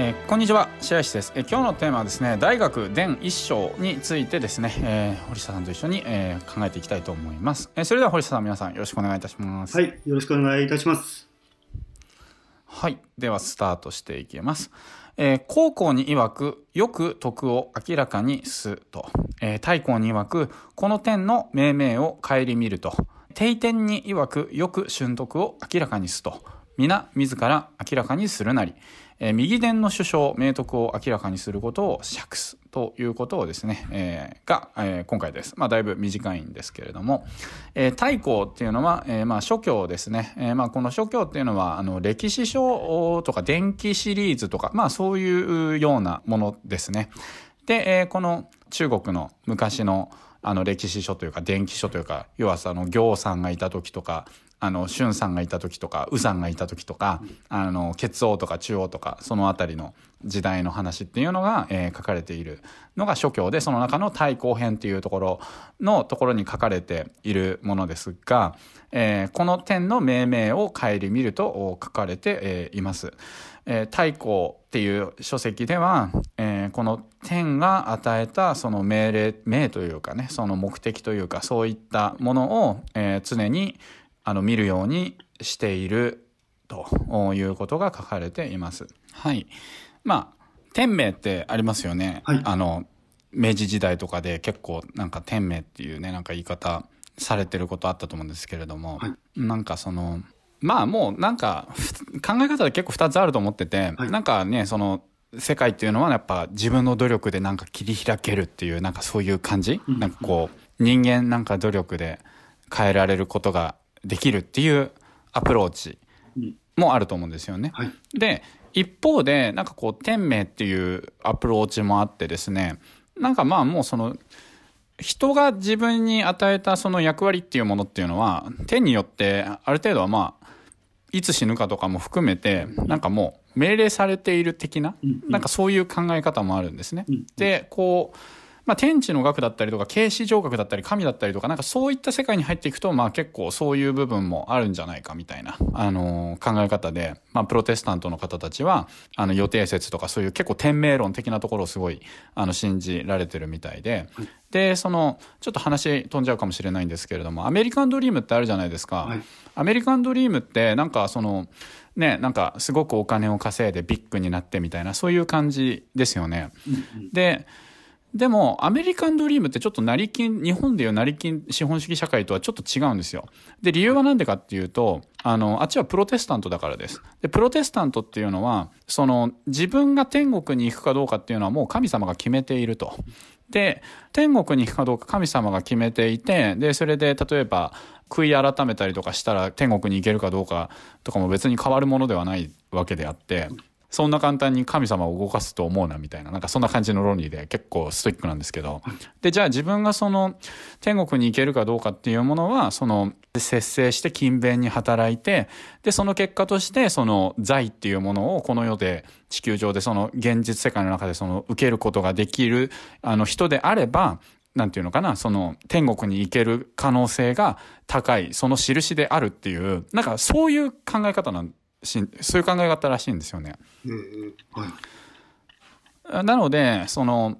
えー、こんにちは白石です、えー、今日のテーマはですね大学伝一章についてですね、えー、堀下さんと一緒に、えー、考えていきたいと思います、えー、それでは堀下さん皆さんよろしくお願いいたしますはいよろしくお願いいたしますはいではスタートしていきますえー、高校に曰く、よく徳を明らかにすと。えー、太閤に曰く、この点の命名を顧みると。定点に曰く、よく春徳を明らかにすと。皆、自ら明らかにするなり。えー、右伝の首相、明徳を明らかにすることを釈すということをですね、えー、が、えー、今回です。まあ、だいぶ短いんですけれども、えー、太閤っていうのは、えー、まあ、諸教ですね。えー、まあ、この諸教っていうのは、あの、歴史書とか電気シリーズとか、まあ、そういうようなものですね。で、えー、この中国の昔の、あの歴史書というか電気書というか要はその行さんがいた時とかあの、俊さんがいた時とか、宇さんがいた時とか、あの、血王とか中央とか、そのあたりの時代の話っていうのが、えー、書かれているのが諸教で、その中の太閤編っていうところのところに書かれているものですが、えー、この点の命名を顧みると書かれて、えー、います。えー、太閤っていう書籍では、えー、この天が与えたその命令、命というかね、その目的というか、そういったものを、えー、常にあの見るようにしているということが書かれています。はい。まあ、天命ってありますよね。はい、あの、明治時代とかで結構なんか天命っていうね、なんか言い方されてることあったと思うんですけれども、はい、なんかその、まあもうなんか考え方で結構2つあると思ってて、はい、なんかね、その、世界っていうのはやっぱ自分の努力でなんか切り開けるっていうなんかそういう感じ、うん、なんかこう人間なんか努力で変えられることができるっていうアプローチもあると思うんですよね。はい、で、一方で、なんかこう、天命っていうアプローチもあってですね、なんかまあもうその、人が自分に与えたその役割っていうものっていうのは、天によってある程度はまあ、いつ死ぬかとかも含めて、なんかもう命令されている的な、なんかそういう考え方もあるんですね。で、こう、まあ、天地の学だったりとか、形式上学だったり、神だったりとか、なんかそういった世界に入っていくと、まあ結構そういう部分もあるんじゃないかみたいな、あのー、考え方で、まあプロテスタントの方たちは、あの予定説とかそういう結構天命論的なところをすごい、あの信じられてるみたいで、で、その、ちょっと話飛んじゃうかもしれないんですけれども、アメリカンドリームってあるじゃないですか。はい、アメリカンドリームって、なんかその、ね、なんかすごくお金を稼いでビッグになってみたいな、そういう感じですよね。で、でも、アメリカンドリームってちょっと成金、日本でいう成金資本主義社会とはちょっと違うんですよ。で、理由はなんでかっていうと、あの、あっちはプロテスタントだからです。で、プロテスタントっていうのは、その、自分が天国に行くかどうかっていうのはもう神様が決めていると。で、天国に行くかどうか神様が決めていて、で、それで例えば、悔い改めたりとかしたら天国に行けるかどうかとかも別に変わるものではないわけであって、そんな簡単に神様を動かすと思うなみたいな、なんかそんな感じの論理で結構ストイックなんですけど。で、じゃあ自分がその天国に行けるかどうかっていうものは、その節制して勤勉に働いて、で、その結果としてその財っていうものをこの世で地球上でその現実世界の中でその受けることができるあの人であれば、なんていうのかな、その天国に行ける可能性が高い、その印であるっていう、なんかそういう考え方なんしそういう考え方らしいんですよね。はい、なのでその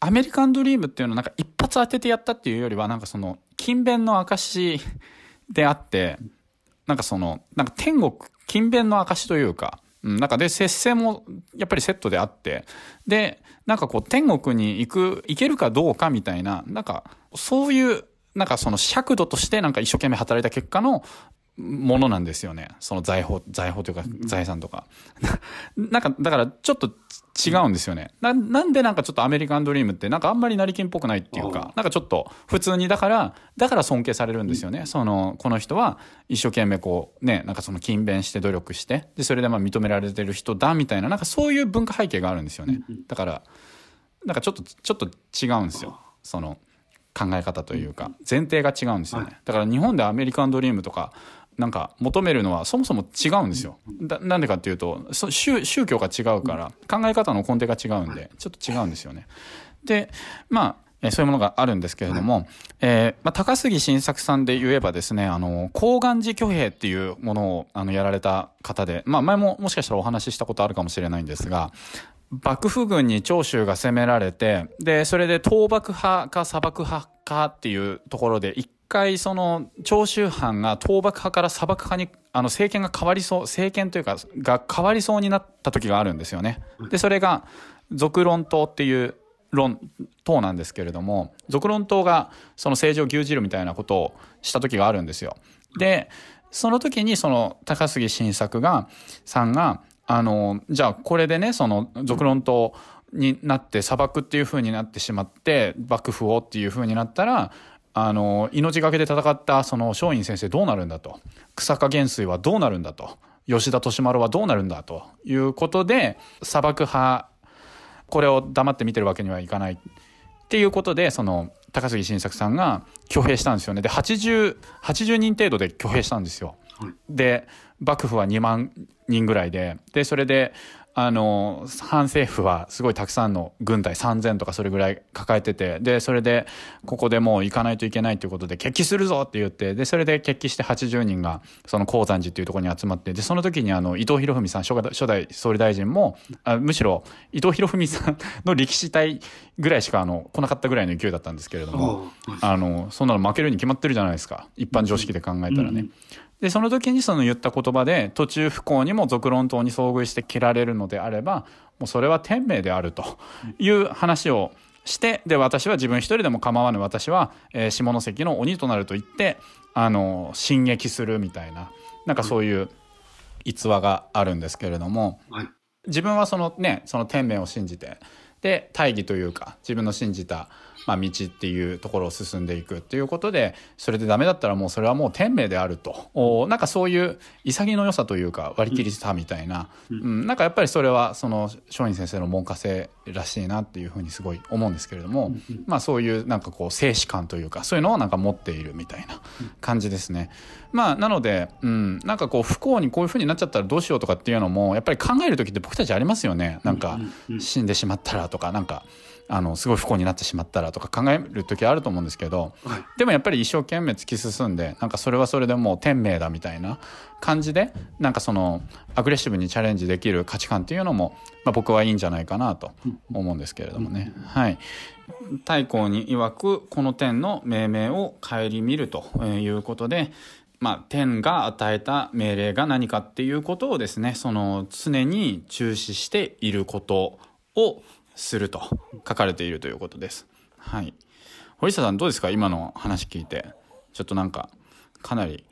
アメリカンドリームっていうのはなんか一発当ててやったっていうよりはなんかその勤勉の証 であってなんかそのなんか天国勤勉の証というか、うん、なんかで節制もやっぱりセットであってでなんかこう天国に行く行けるかどうかみたいななんかそういうなんかその尺度としてなんか一生懸命働いた結果のものなんですよね。その財宝、財宝というか財産とか。なんか、だからちょっと違うんですよね。な、なんでなんかちょっとアメリカンドリームってなんかあんまり成金っぽくないっていうか、なんかちょっと普通にだから、だから尊敬されるんですよね。その、この人は一生懸命こう、ね、なんかその勤勉して努力して、で、それでまあ認められてる人だみたいな、なんかそういう文化背景があるんですよね。だから、なんかちょっと、ちょっと違うんですよ。その、考え方というか、前提が違うんですよね。だから日本でアメリカンドリームとか、なんか求めるのはそもそも違うんですよ。なんでかっていうと宗宗教が違うから考え方の根底が違うんでちょっと違うんですよね。でまあえーそういうものがあるんですけれども、えーまあ、高杉晋作さんで言えばですね、あの、高岩寺挙兵っていうものをあのやられた方で、まあ、前ももしかしたらお話ししたことあるかもしれないんですが、幕府軍に長州が攻められて、で、それで倒幕派か砂漠派かっていうところで、一回その長州藩が倒幕派から砂漠派にあの政権が変わりそう、政権というかが変わりそうになった時があるんですよね。で、それが俗論党っていう論、党なんですけれども、俗論党がその政治を牛耳るみたいなことをした時があるんですよ。で、その時にその高杉晋作が、さんが、あの、じゃあこれでね、その俗論党になって砂漠っていう風になってしまって、幕府をっていう風になったら、あの、命がけで戦ったその松陰先生どうなるんだと。草加元帥はどうなるんだと。吉田利丸はどうなるんだということで、砂漠派、これを黙って見てるわけにはいかない。っていうことで、その、高杉晋作さんが挙兵したんですよね。で、80、80人程度で挙兵したんですよ。はいで、幕府は2万人ぐらいで、で、それで、あの、反政府はすごいたくさんの軍隊3000とかそれぐらい抱えてて、で、それで、ここでもう行かないといけないということで、決起するぞって言って、で、それで決起して80人が、その鉱山寺っていうところに集まって、で、その時にあの、伊藤博文さん、初代総理大臣も、あむしろ、伊藤博文さんの力士隊ぐらいしか、あの、来なかったぐらいの勢いだったんですけれども、ああの、そんなの負けるに決まってるじゃないですか。一般常識で考えたらね。うんで、その時にその言った言葉で、途中不幸にも俗論党に遭遇して切られるのであれば、もうそれは天命であるという話をして、で、私は自分一人でも構わぬ私は、えー下関の鬼となると言って、あの、進撃するみたいな、なんかそういう逸話があるんですけれども、はい。自分はそのねその天命を信じてで大義というか自分の信じた、まあ、道っていうところを進んでいくっていうことでそれでダメだったらもうそれはもう天命であると。おなんかそういう潔の良さというか割り切りさみたいな、うん。なんかやっぱりそれはその松陰先生の門下生らしいなっていうふうにすごい思うんですけれども、まあそういうなんかこう静止感というかそういうのをなんか持っているみたいな感じですね。まあなので、うん、なんかこう不幸にこういうふうになっちゃったらどうしようとかっていうのもやっぱり考える時って僕たちありますよね。なんか死んでしまったらとかなんかあのすごい不幸になってしまったらとか考える時あると思うんですけど、はい。でもやっぱり一生懸命突き進んでなんかそれはそれでもう天命だみたいな感じでなんかそのアグレッシブにチャレンジできる価値観っていうのも、まあ、僕はいいんじゃないかなと思うんですけれどもね。はい太閤に曰くこの天の命名を顧みるということで、まあ、天が与えた命令が何かっていうことをですねその常に注視していることをすると書かれているということです。はい、堀下さんどうですか？今の話聞いて。ちょっとなんかかなり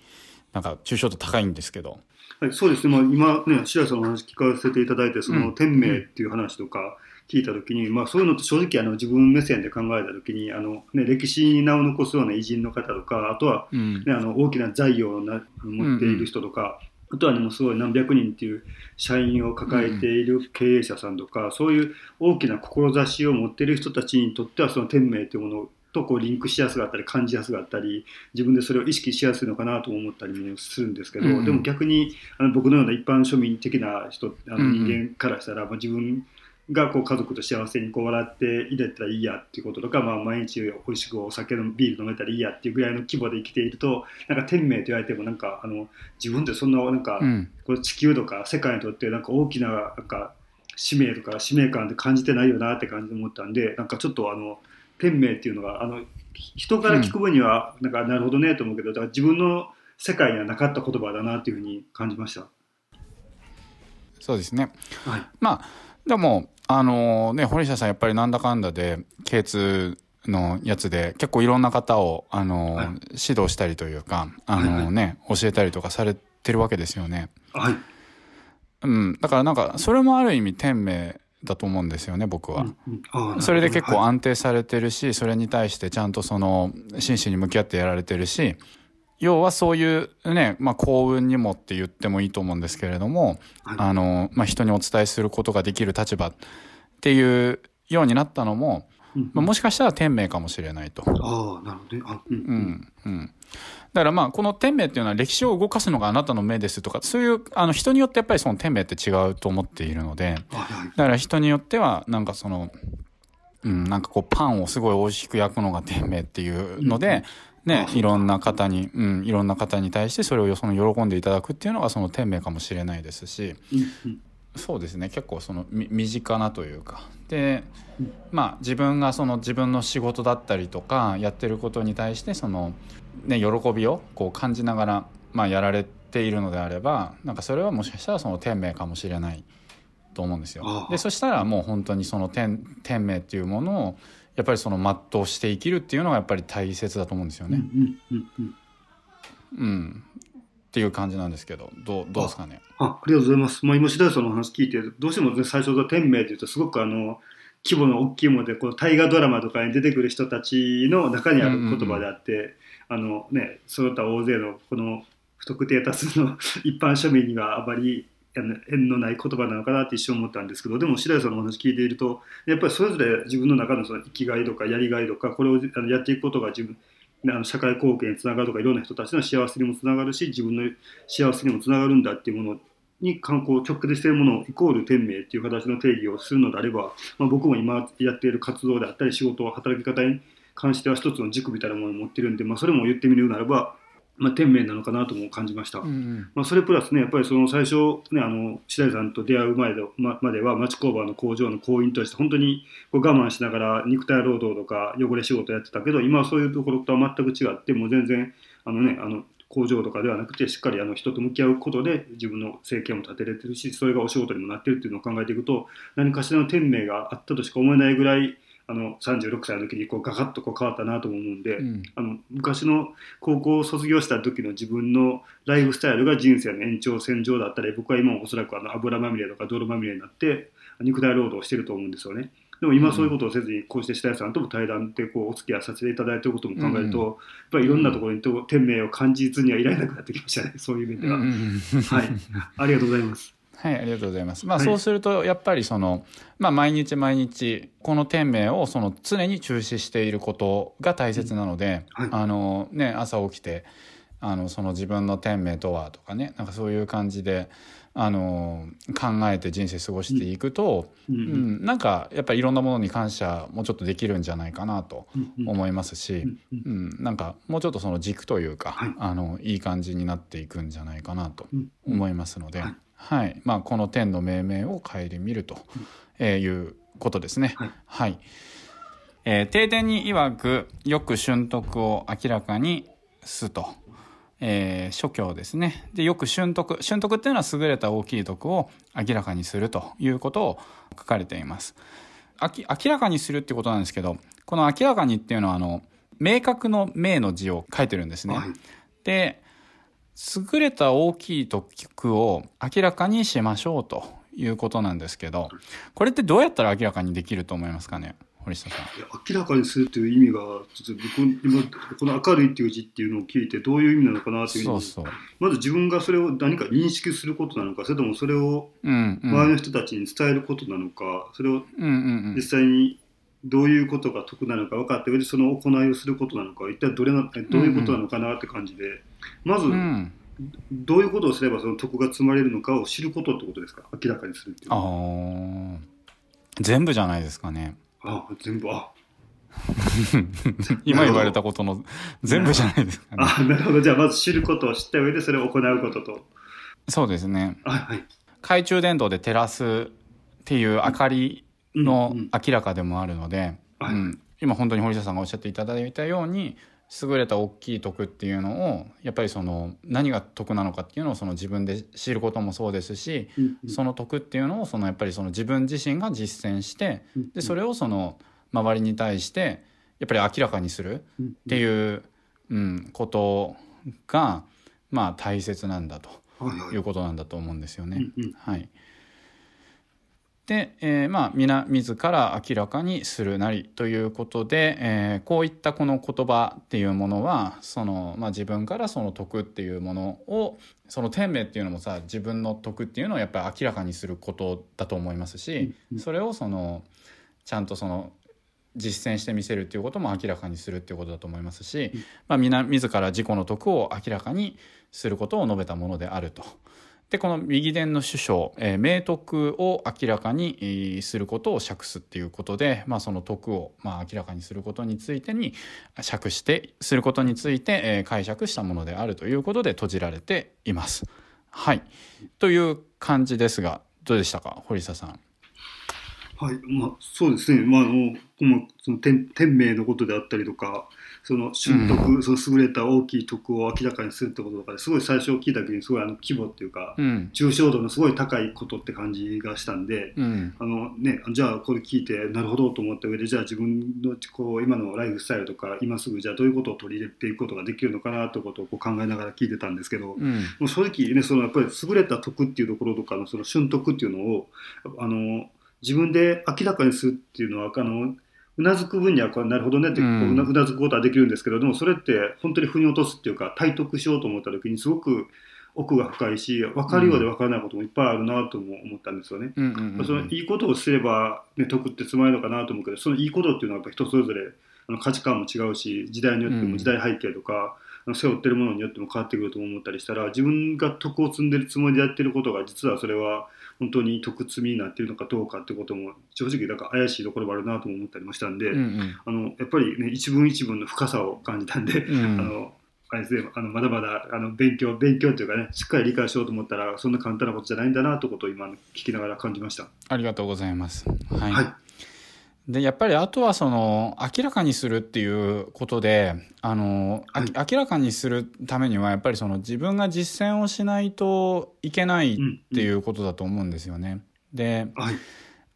なんか抽象度高いんですけど。はい、そうですね、まあ、今ね、白井さんのお話聞かせていただいて、その、うん天命っていう話とか聞いたときに、まあ、そういうのって正直あの自分目線で考えたときにあの、ね、歴史に名を残すような偉人の方とか、あとは、うん。ね、あの大きな財をな持っている人とか、あとはね、もうすごい何百人っていう社員を抱えている経営者さんとか、そういう大きな志を持っている人たちにとっては、その天命というものとこうリンクしやすかったり、感じやすかったり、自分でそれを意識しやすいのかなと思ったりもするんですけど、うんうん。でも逆にあの僕のような一般庶民的な人、あのうんうん。人間からしたら、まあ、自分がこう家族と幸せにこう笑って入れたらいいやっていうこととか、まあ、毎日美味しくお酒のビール飲めたらいいやっていうぐらいの規模で生きているとなんか天命と言われてもなんかあの自分ってそんななんか、うん。この地球とか世界にとってなんか大きななんか使命とか使命感って感じてないよなって感じで思ったんでなんかちょっとあの天命っていうのがあの人から聞く分にはなんかなるほどねと思うけど、だから自分の世界にはなかった言葉だなっていうふうに感じました。そうですね。はい、まあでもあのね堀下さんやっぱりなんだかんだで K2 のやつで結構いろんな方をあの、はい。指導したりというかあの、ね教えたりとかされてるわけですよね。はい。うん、だからなんかそれもある意味天命だと思うんですよね僕は。うんそれで結構はい。安定されてるし、それに対してちゃんとその真摯に向き合ってやられてるし要はそういうね、まあ、幸運にもって言ってもいいと思うんですけれども、はい。あのまあ、人にお伝えすることができる立場っていうようになったのも、うんまあ、もしかしたら天命かもしれないと。ああなるほどうんうん。うん、だからまあこの天命っていうのは歴史を動かすのがあなたの目ですとかそういうあの人によってやっぱりその天命って違うと思っているのであはい。だから人によってはなんかそのうん、なんかこうパンをすごい美味しく焼くのが天命っていうので、ね、いろんな方に、うん、いろんな方に対してそれをその喜んでいただくっていうのがその天命かもしれないですし、うんそうですね結構そのみ身近なというか。でまあ自分がその自分の仕事だったりとかやってることに対してその、ね、喜びをこう感じながら、まあ、やられているのであればなんかそれはもしかしたらその天命かもしれないと思うんですよでそしたらもう本当にその天天命っていうものをやっぱりその全うして生きるっていうのがやっぱり大切だと思うんですよね。んうんっていう感じなんですけどどうどうですかね？あありがとうございます。まあ、今、白石さんのお話聞いて、どうしても、ね、最初の天命というと、すごくあの規模の大きいもので、この大河ドラマとかに出てくる人たちの中にある言葉であって、あのね、その他大勢のこの不特定多数の 一般庶民にはあまり縁のない言葉なのかなって一瞬思ったんですけど、でも白石さんのお話聞いていると、やっぱりそれぞれ自分の中のその生きがいとかやりがいとか、これをあのやっていくことが自分、あの社会貢献につながるとかいろんな人たちの幸せにもつながるし自分の幸せにもつながるんだっていうものに観光直結しているものをイコール天命っていう形の定義をするのであれば、まあ、僕も今やっている活動であったり仕事働き方に関しては一つの軸みたいなものを持ってるんで、まあ、それも言ってみるならば、まあ、天命なのかなとも感じました。うんうんまあ、それプラスね、やっぱりその最初、ね、あの白井さんと出会う前でままでは、町工場の工場の工員として、本当にこう我慢しながら肉体労働とか汚れ仕事やってたけど、今はそういうところとは全く違って、もう全然あの、ね、あの工場とかではなくて、しっかりあの人と向き合うことで、自分の生計も立てれてるし、それがお仕事にもなってるっていうのを考えていくと、何かしらの天命があったとしか思えないぐらい、あの36歳の時にこうガカッとこう変わったなと思うんで。うんあの昔の高校を卒業した時の自分のライフスタイルが人生の延長線上だったり僕は今もおそらくあの油まみれとか泥まみれになって肉体労働をしてると思うんですよね。でも今そういうことをせずにこうして下谷さんとも対談でこうお付き合いさせていただいていることも考えると、うんやっぱりいろんなところにと天命を感じずにはいられなくなってきましたねそういう面では。はい、ありがとうございます。はい、ありがとうございます。まあ、はい。そうすると、やっぱりその、まあ、毎日毎日、この天命をその常に注視していることが大切なので、はい。あの、ね、朝起きて、あの、その自分の天命とはとかね、なんかそういう感じで、あの、考えて人生過ごしていくと、うん。ううんん、なんか、やっぱりいろんなものに感謝もうちょっとできるんじゃないかなと思いますし、うん。うん。うん、なんかもうちょっとその軸というか、はい。あのいい感じになっていくんじゃないかなとうん。思いますので、はいはい。まあ、この天の命名を顧みるとえーいうことですね。はい。はい。えー定点に曰くよく俊徳を明らかにすと、えー諸教ですね。でよく俊徳俊徳っていうのは優れた大きい徳を明らかにするということを書かれています。明らかにするってことなんですけどこの明らかにっていうのはあの明確の明の字を書いてるんですね。はい。で優れた大きい徳を明らかにしましょうということなんですけどこれってどうやったら明らかにできると思いますかね？堀下さん。いや明らかにするという意味がちょっと僕今この明るいっていう字っていうのを聞いてどういう意味なのかなというそうそう。まず自分がそれを何か認識することなのかそれともそれをうんうん。周りの人たちに伝えることなのか、それをうんうんうん実際にどういうことが得なのか分かった上でその行いをすることなのか一体どれなどういうことなのかなって感じで、まずうん。どういうことをすればその得が積まれるのかを知ることってことですか？明らかにするっていうあ全部じゃないですかね。あ全部あ。今言われたことの全部じゃないですかね。あなるほど。じゃあまず知ることを知った上でそれを行うことと。そうですね。あはい。懐中電灯で照らすっていう明かりのうんうん。明らかでもあるので、はい。うん。今本当に堀下さんがおっしゃっていただいたように優れた大きい徳っていうのをやっぱりその何が徳なのかっていうのをその自分で知ることもそうですし、うんうん。その徳っていうのをそのやっぱりその自分自身が実践してうんでそれをその周りに対してやっぱり明らかにするうんっていう、うん、ことがまあ大切なんだとはいうことなんだと思うんですよね。うんうん。はい、で、えーまあ皆自ら明らかにするなりということで、えーこういったこの言葉っていうものはその、まあ、自分からその徳っていうものをその天命っていうのもさ自分の徳っていうのをやっぱり明らかにすることだと思いますし、それをそのちゃんとその実践してみせるっていうことも明らかにするっていうことだと思いますし、まあ、皆自ら自己の徳を明らかにすることを述べたものであると。でこの右伝の首相、えー、明徳を明らかにすることを釈すっていうことで、まあ、その徳を、まあ、明らかにすることについてに釈してすることについて、えー、解釈したものであるということで閉じられています。はいという感じですがどうでしたか？堀下さん。はいまあ、そうですね、まあ、あのその天天命のことであったりとかその習得、うん、その優れた大きい徳を明らかにするってこととかですごい最初聞いた時にすごいあの規模っていうか、うん、抽象度のすごい高いことって感じがしたんで、うん、あのね、じゃあこれ聞いてなるほどと思った上でじゃあ自分のこう今のライフスタイルとか今すぐじゃあどういうことを取り入れていくことができるのかなということをこう考えながら聞いてたんですけど、もう正直ねそのやっぱり優れた徳っていうところとかのその瞬徳っていうのをあの自分で明らかにするっていうのはあのうなずく分にはこれなるほどねって、ううなずくことはできるんですけどでもそれって本当に腑に落とすっていうか体得しようと思った時にすごく奥が深いし分かるようで分からないこともいっぱいあるなとも思ったんですよね。そのいいことをすれば、ね、得ってつまりのかなと思うけどそのいいことっていうのはやっぱ人それぞれあの価値観も違うし時代によっても時代背景とか、背負ってるものによっても変わってくると思ったりしたら自分が徳を積んでるつもりでやってることが実はそれは本当に徳積みになっているのかどうかってことも正直だから怪しいところもあるなとも思ったりもしたんで、うんうん、あのやっぱりね一文一文の深さを感じたんで、うん、あのあれですね、あのまだまだあの勉強勉強というかねしっかり理解しようと思ったらそんな簡単なことじゃないんだなということを今聞きながら感じました。ありがとうございます。はい、はいでやっぱりあとはその明らかにするっていうことであの、はい、明らかにするためにはやっぱりその自分が実践をしないといけないっていうことだと思うんですよね。で、はい、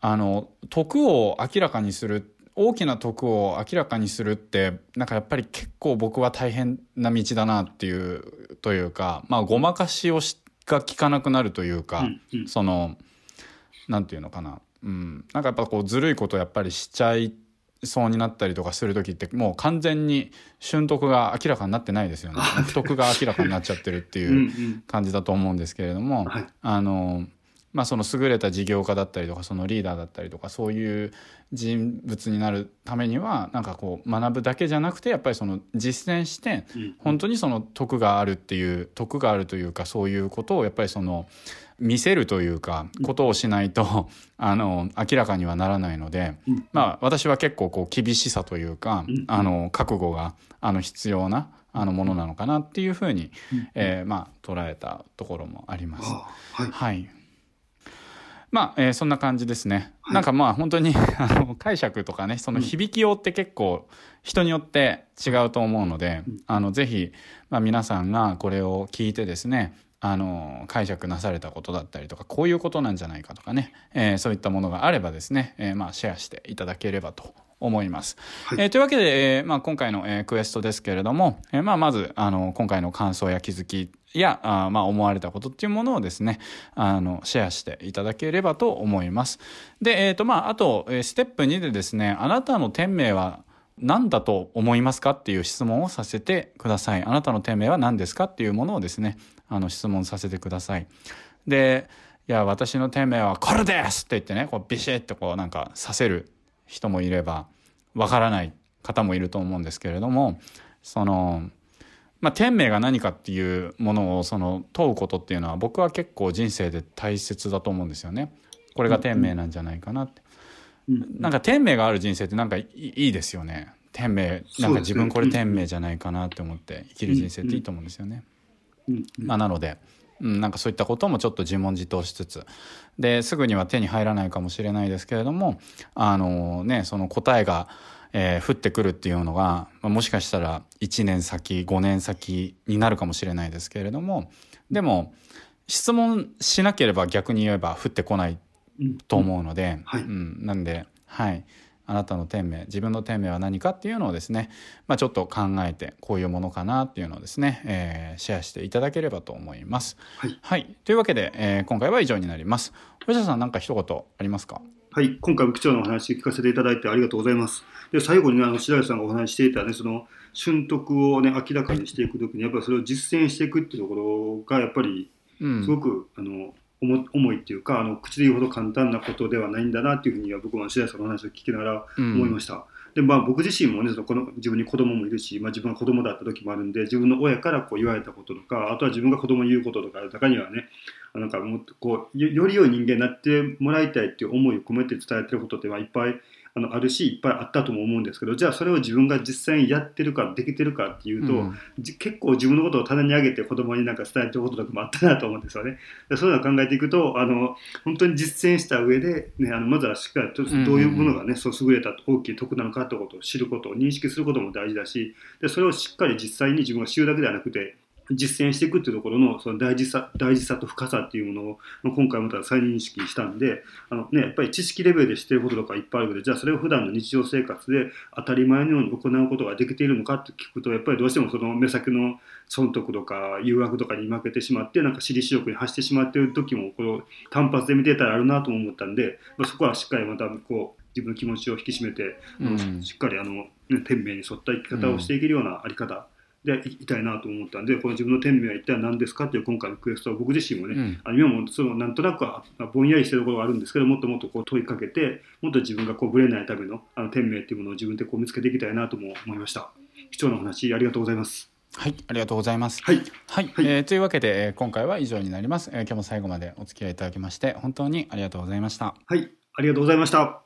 あの徳を明らかにする大きな徳を明らかにするってなんかやっぱり結構僕は大変な道だなっていうというかまあごまかしをしが効かなくなるというか、うんうん、そのなんていうのかなうん、なんかやっぱこうずるいことやっぱりしちゃいそうになったりとかする時ってもう完全に瞬徳が明らかになってないですよね。不徳が明らかになっちゃってるっていう感じだと思うんですけれども、はい、あのまあその優れた事業家だったりとかそのリーダーだったりとかそういう人物になるためにはなんかこう学ぶだけじゃなくてやっぱりその実践して本当にその徳があるっていう徳があるというかそういうことをやっぱりその見せるというかことをしないと あの明らかにはならないので、まあ、私は結構こう厳しさというか、あの覚悟があの必要なあのものなのかなっていうふうに、えー、まあ、捉えたところもあります。はい、はい。まあ、えー、そんな感じですね。はい、なんかまあ本当に あの解釈とかね、その響きようって結構人によって違うと思うので、うん、あのぜひ、まあ、皆さんがこれを聞いてですね、あの解釈なされたことだったりとかこういうことなんじゃないかとかね、えー、そういったものがあればですね、えー、まあ、シェアしていただければと思います。はい、えー、というわけで、えまあ、今回の、えクエストですけれども、えまあ、まずあの今回の感想や気づきやあ、まあ、思われたことっていうものをですねあのシェアしていただければと思います。で、えーとまあ、あとステップ2でですねあなたの天命は何だと思いますかっていう質問をさせてください。あなたの天命は何ですかっていうものをですね、あの質問させてください。で、いや、私の天命はこれですって言ってね、こうビシッとこうなんかさせる人もいれば、わからない方もいると思うんですけれども、その、まあ、天命が何かっていうものをその問うことっていうのは僕は結構人生で大切だと思うんですよね。これが天命なんじゃないかなって。なんか天命がある人生ってなんかいいですよね。天命なんか自分これ天命じゃないかなって思って生きる人生っていいと思うんですよね。まあ、なので、うん、なんかそういったこともちょっと自問自答しつつ。ですぐには手に入らないかもしれないですけれどもあのねその答えが、えー、降ってくるっていうのが、まあ、もしかしたら1年先5年先になるかもしれないですけれどもでも質問しなければ逆に言えば降ってこないと思うので、うん、はい、うん、なんではい。あなたの天命自分の天命は何かっていうのをですね、まあ、ちょっと考えてこういうものかなっていうのをですね、えー、シェアしていただければと思います。はい、はい、というわけで、えー、今回は以上になります。藤田さん何か一言ありますか？はい、今回も貴重なお話聞かせていただいてありがとうございます。で最後に、ね、あの白石さんがお話ししていたねその瞬徳をね明らかにしていくときにやっぱりそれを実践していくっていうところがやっぱりすごく、うん、あの重いっていうかあの口で言うほど簡単なことではないんだなっていうふうには僕は白石さんの話を聞きながら思いました。うん、で、まあ、僕自身もねそのこの自分に子供もいるし、まあ、自分が子供だった時もあるんで自分の親からこう言われたこととかあとは自分が子供に言うこととか中にはねなんかもっとこうよより良い人間になってもらいたいっていう思いを込めて伝えてることってまあいっぱいあのあるしいっぱいあったとも思うんですけどじゃあそれを自分が実際にやってるかできてるかっていうと、うんじ結構自分のことを棚に上げて子供になんか伝えてることとかもあったなと思うんですよね。でそういうのを考えていくとあの本当に実践した上で、ね、あのまずはしっかりとどういうものがね、そう優れた大きい得なのかってことを知ることを認識することも大事だしでそれをしっかり実際に自分が知るだけではなくて実践していくっていうところのその大事さ大事さと深さっていうものを今回また再認識したんであの、ね、やっぱり知識レベルで知ってることとかいっぱいあるけどじゃあそれを普段の日常生活で当たり前のように行うことができているのかって聞くとやっぱりどうしてもその目先の損得とか誘惑とかに負けてしまってなんか私利私欲に走ってしまっている時もこの単発で見てたらあるなとも思ったんで、まあ、そこはしっかりまたこう自分の気持ちを引き締めて、うん。しっかりあの、ね、天命に沿った生き方をしていけるようなあり方でいきたいなと思ったんでこの自分の天命は一体何ですかっていう今回のクエストは僕自身もね、うん。今もそのなんとなくはまあぼんやりしてるところがあるんですけどもっともっとこう問いかけてもっと自分がこうぶれないためのあの天命っていうものを自分でこう見つけていきたいなとも思いました。貴重なお話ありがとうございます。はい、ありがとうございます。はい。はい、はい。えーというわけで、えー今回は以上になります、えー今日も最後までお付き合いいただきまして、本当にありがとうございました。はい。ありがとうございました